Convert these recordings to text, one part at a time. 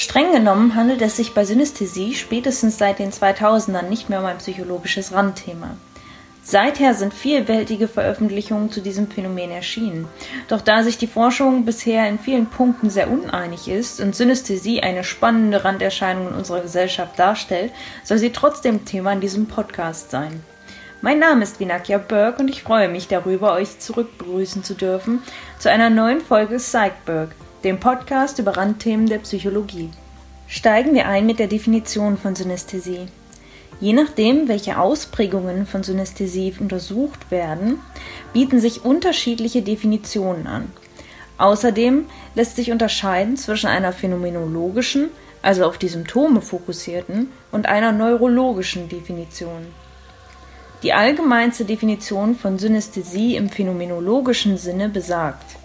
Streng genommen handelt es sich bei Synästhesie spätestens seit den 2000ern nicht mehr um ein psychologisches Randthema. Seither sind vielfältige Veröffentlichungen zu diesem Phänomen erschienen. Doch da sich die Forschung bisher in vielen Punkten sehr uneinig ist und Synästhesie eine spannende Randerscheinung in unserer Gesellschaft darstellt, soll sie trotzdem Thema in diesem Podcast sein. Mein Name ist Vinakia Berg und ich freue mich darüber, euch zurückbegrüßen zu dürfen zu einer neuen Folge Psychberg, dem Podcast über Randthemen der Psychologie. Steigen wir ein mit der Definition von Synästhesie. Je nachdem, welche Ausprägungen von Synästhesie untersucht werden, bieten sich unterschiedliche Definitionen an. Außerdem lässt sich unterscheiden zwischen einer phänomenologischen, also auf die Symptome fokussierten, und einer neurologischen Definition. Die allgemeinste Definition von Synästhesie im phänomenologischen Sinne besagt,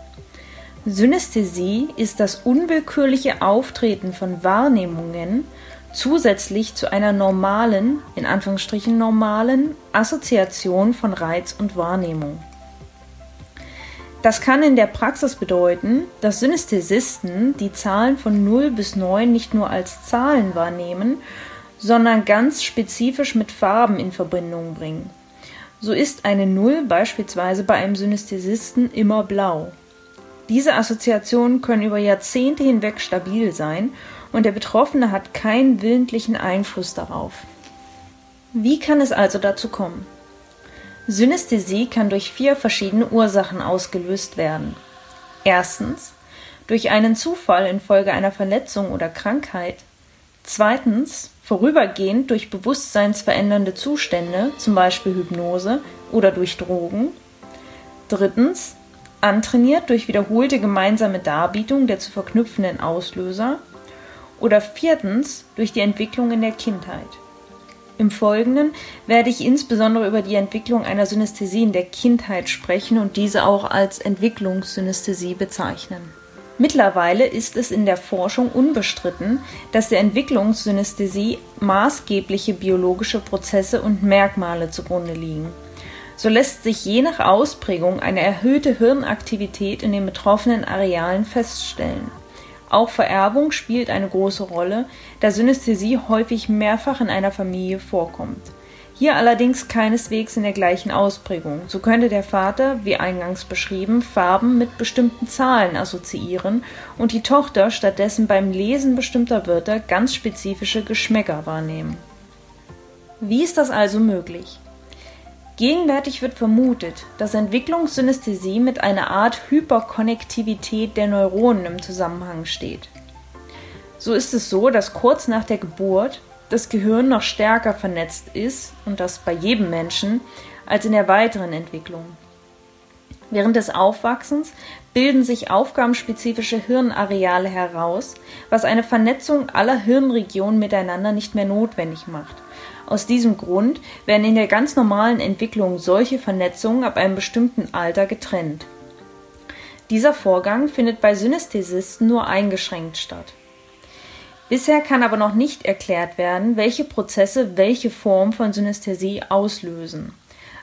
Synästhesie ist das unwillkürliche Auftreten von Wahrnehmungen zusätzlich zu einer normalen, in Anführungsstrichen normalen, Assoziation von Reiz und Wahrnehmung. Das kann in der Praxis bedeuten, dass Synästhesisten die Zahlen von 0 bis 9 nicht nur als Zahlen wahrnehmen, sondern ganz spezifisch mit Farben in Verbindung bringen. So ist eine 0 beispielsweise bei einem Synästhesisten immer blau. Diese Assoziationen können über Jahrzehnte hinweg stabil sein und der Betroffene hat keinen willentlichen Einfluss darauf. Wie kann es also dazu kommen? Synästhesie kann durch vier verschiedene Ursachen ausgelöst werden. Erstens durch einen Zufall infolge einer Verletzung oder Krankheit. Zweitens vorübergehend durch bewusstseinsverändernde Zustände, zum Beispiel Hypnose oder durch Drogen. Drittens antrainiert durch wiederholte gemeinsame Darbietung der zu verknüpfenden Auslöser oder viertens durch die Entwicklung in der Kindheit. Im Folgenden werde ich insbesondere über die Entwicklung einer Synästhesie in der Kindheit sprechen und diese auch als Entwicklungssynästhesie bezeichnen. Mittlerweile ist es in der Forschung unbestritten, dass der Entwicklungssynästhesie maßgebliche biologische Prozesse und Merkmale zugrunde liegen so lässt sich je nach Ausprägung eine erhöhte Hirnaktivität in den betroffenen Arealen feststellen. Auch Vererbung spielt eine große Rolle, da Synästhesie häufig mehrfach in einer Familie vorkommt. Hier allerdings keineswegs in der gleichen Ausprägung. So könnte der Vater, wie eingangs beschrieben, Farben mit bestimmten Zahlen assoziieren und die Tochter stattdessen beim Lesen bestimmter Wörter ganz spezifische Geschmäcker wahrnehmen. Wie ist das also möglich? Gegenwärtig wird vermutet, dass Entwicklungssynästhesie mit einer Art Hyperkonnektivität der Neuronen im Zusammenhang steht. So ist es so, dass kurz nach der Geburt das Gehirn noch stärker vernetzt ist, und das bei jedem Menschen, als in der weiteren Entwicklung. Während des Aufwachsens bilden sich aufgabenspezifische Hirnareale heraus, was eine Vernetzung aller Hirnregionen miteinander nicht mehr notwendig macht aus diesem Grund werden in der ganz normalen Entwicklung solche Vernetzungen ab einem bestimmten Alter getrennt. Dieser Vorgang findet bei Synästhesisten nur eingeschränkt statt. Bisher kann aber noch nicht erklärt werden, welche Prozesse welche Form von Synästhesie auslösen.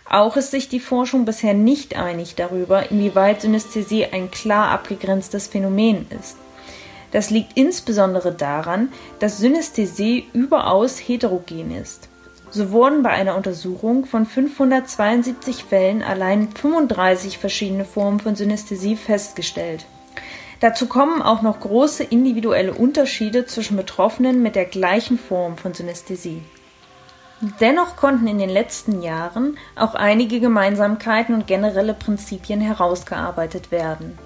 Auch ist sich die Forschung bisher nicht einig darüber, inwieweit Synästhesie ein klar abgegrenztes Phänomen ist. Das liegt insbesondere daran, dass Synästhesie überaus heterogen ist. So wurden bei einer Untersuchung von 572 Fällen allein 35 verschiedene Formen von Synästhesie festgestellt. Dazu kommen auch noch große individuelle Unterschiede zwischen Betroffenen mit der gleichen Form von Synästhesie. Dennoch konnten in den letzten Jahren auch einige Gemeinsamkeiten und generelle Prinzipien herausgearbeitet werden.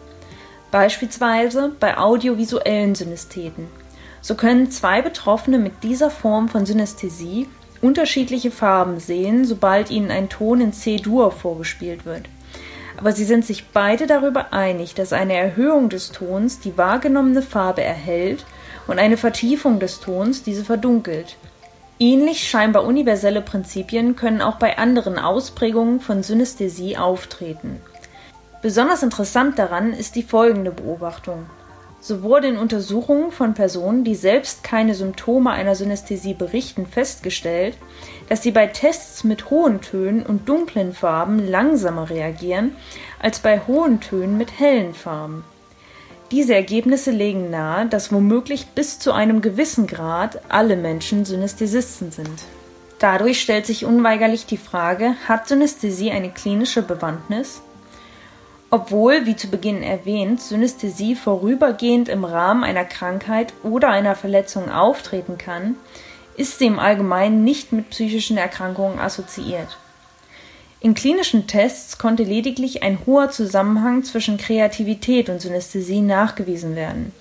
Beispielsweise bei audiovisuellen Synästheten. So können zwei Betroffene mit dieser Form von Synästhesie unterschiedliche Farben sehen, sobald ihnen ein Ton in C-Dur vorgespielt wird. Aber sie sind sich beide darüber einig, dass eine Erhöhung des Tons die wahrgenommene Farbe erhält und eine Vertiefung des Tons diese verdunkelt. Ähnlich scheinbar universelle Prinzipien können auch bei anderen Ausprägungen von Synästhesie auftreten. Besonders interessant daran ist die folgende Beobachtung. So wurde in Untersuchungen von Personen, die selbst keine Symptome einer Synästhesie berichten, festgestellt, dass sie bei Tests mit hohen Tönen und dunklen Farben langsamer reagieren als bei hohen Tönen mit hellen Farben. Diese Ergebnisse legen nahe, dass womöglich bis zu einem gewissen Grad alle Menschen Synästhesisten sind. Dadurch stellt sich unweigerlich die Frage, hat Synästhesie eine klinische Bewandtnis? Obwohl, wie zu Beginn erwähnt, Synästhesie vorübergehend im Rahmen einer Krankheit oder einer Verletzung auftreten kann, ist sie im Allgemeinen nicht mit psychischen Erkrankungen assoziiert. In klinischen Tests konnte lediglich ein hoher Zusammenhang zwischen Kreativität und Synästhesie nachgewiesen werden.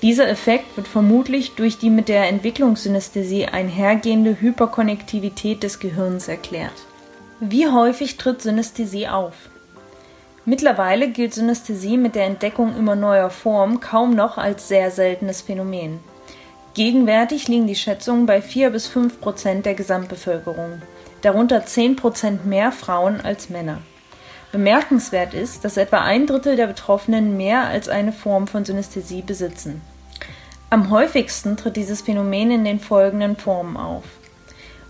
Dieser Effekt wird vermutlich durch die mit der Entwicklungssynästhesie einhergehende Hyperkonnektivität des Gehirns erklärt. Wie häufig tritt Synästhesie auf? Mittlerweile gilt Synästhesie mit der Entdeckung immer neuer Formen kaum noch als sehr seltenes Phänomen. Gegenwärtig liegen die Schätzungen bei 4 bis 5 Prozent der Gesamtbevölkerung, darunter 10 Prozent mehr Frauen als Männer. Bemerkenswert ist, dass etwa ein Drittel der Betroffenen mehr als eine Form von Synästhesie besitzen. Am häufigsten tritt dieses Phänomen in den folgenden Formen auf.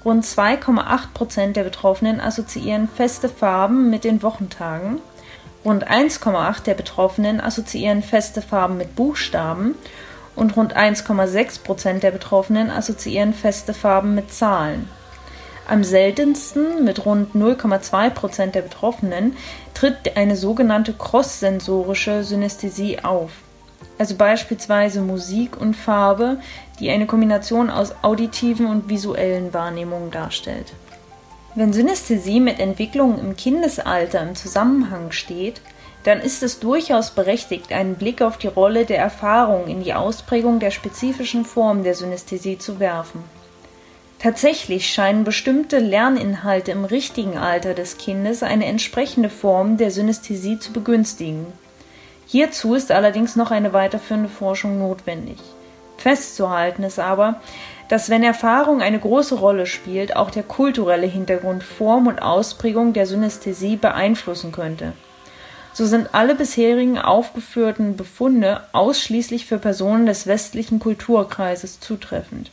Rund 2,8 Prozent der Betroffenen assoziieren feste Farben mit den Wochentagen, Rund 1,8 der Betroffenen assoziieren feste Farben mit Buchstaben und rund 1,6 Prozent der Betroffenen assoziieren feste Farben mit Zahlen. Am seltensten, mit rund 0,2 Prozent der Betroffenen, tritt eine sogenannte cross-sensorische Synästhesie auf, also beispielsweise Musik und Farbe, die eine Kombination aus auditiven und visuellen Wahrnehmungen darstellt. Wenn Synästhesie mit Entwicklungen im Kindesalter im Zusammenhang steht, dann ist es durchaus berechtigt, einen Blick auf die Rolle der Erfahrung in die Ausprägung der spezifischen Form der Synästhesie zu werfen. Tatsächlich scheinen bestimmte Lerninhalte im richtigen Alter des Kindes eine entsprechende Form der Synästhesie zu begünstigen. Hierzu ist allerdings noch eine weiterführende Forschung notwendig. Festzuhalten ist aber, dass wenn Erfahrung eine große Rolle spielt, auch der kulturelle Hintergrund Form und Ausprägung der Synästhesie beeinflussen könnte. So sind alle bisherigen aufgeführten Befunde ausschließlich für Personen des westlichen Kulturkreises zutreffend.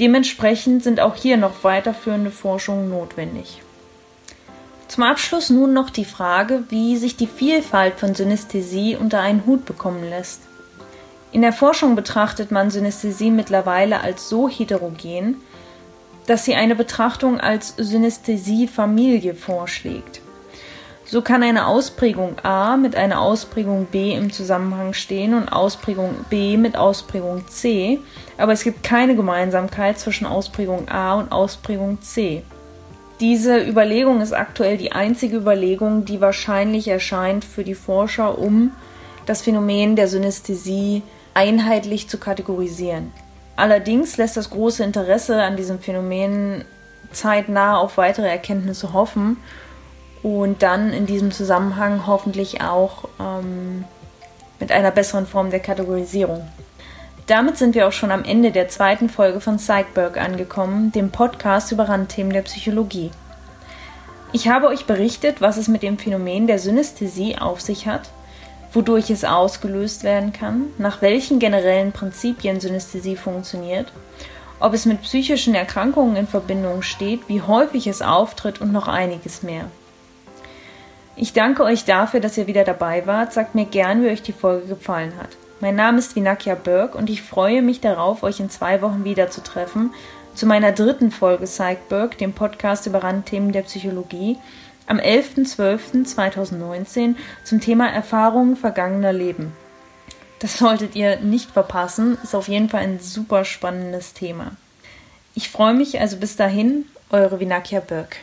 Dementsprechend sind auch hier noch weiterführende Forschungen notwendig. Zum Abschluss nun noch die Frage, wie sich die Vielfalt von Synästhesie unter einen Hut bekommen lässt. In der Forschung betrachtet man Synästhesie mittlerweile als so heterogen, dass sie eine Betrachtung als Synästhesie-Familie vorschlägt. So kann eine Ausprägung A mit einer Ausprägung B im Zusammenhang stehen und Ausprägung B mit Ausprägung C, aber es gibt keine Gemeinsamkeit zwischen Ausprägung A und Ausprägung C. Diese Überlegung ist aktuell die einzige Überlegung, die wahrscheinlich erscheint für die Forscher, um das Phänomen der Synästhesie einheitlich zu kategorisieren. Allerdings lässt das große Interesse an diesem Phänomen zeitnah auf weitere Erkenntnisse hoffen und dann in diesem Zusammenhang hoffentlich auch ähm, mit einer besseren Form der Kategorisierung. Damit sind wir auch schon am Ende der zweiten Folge von Psychberg angekommen, dem Podcast über Randthemen der Psychologie. Ich habe euch berichtet, was es mit dem Phänomen der Synästhesie auf sich hat wodurch es ausgelöst werden kann, nach welchen generellen Prinzipien Synästhesie funktioniert, ob es mit psychischen Erkrankungen in Verbindung steht, wie häufig es auftritt und noch einiges mehr. Ich danke euch dafür, dass ihr wieder dabei wart. Sagt mir gern, wie euch die Folge gefallen hat. Mein Name ist Vinakia Berg und ich freue mich darauf, euch in zwei Wochen wieder zu meiner dritten Folge Psychberg, dem Podcast über Randthemen der Psychologie, am 11.12.2019 zum Thema Erfahrungen vergangener Leben. Das solltet ihr nicht verpassen, ist auf jeden Fall ein super spannendes Thema. Ich freue mich also bis dahin, eure Vinakia Birk.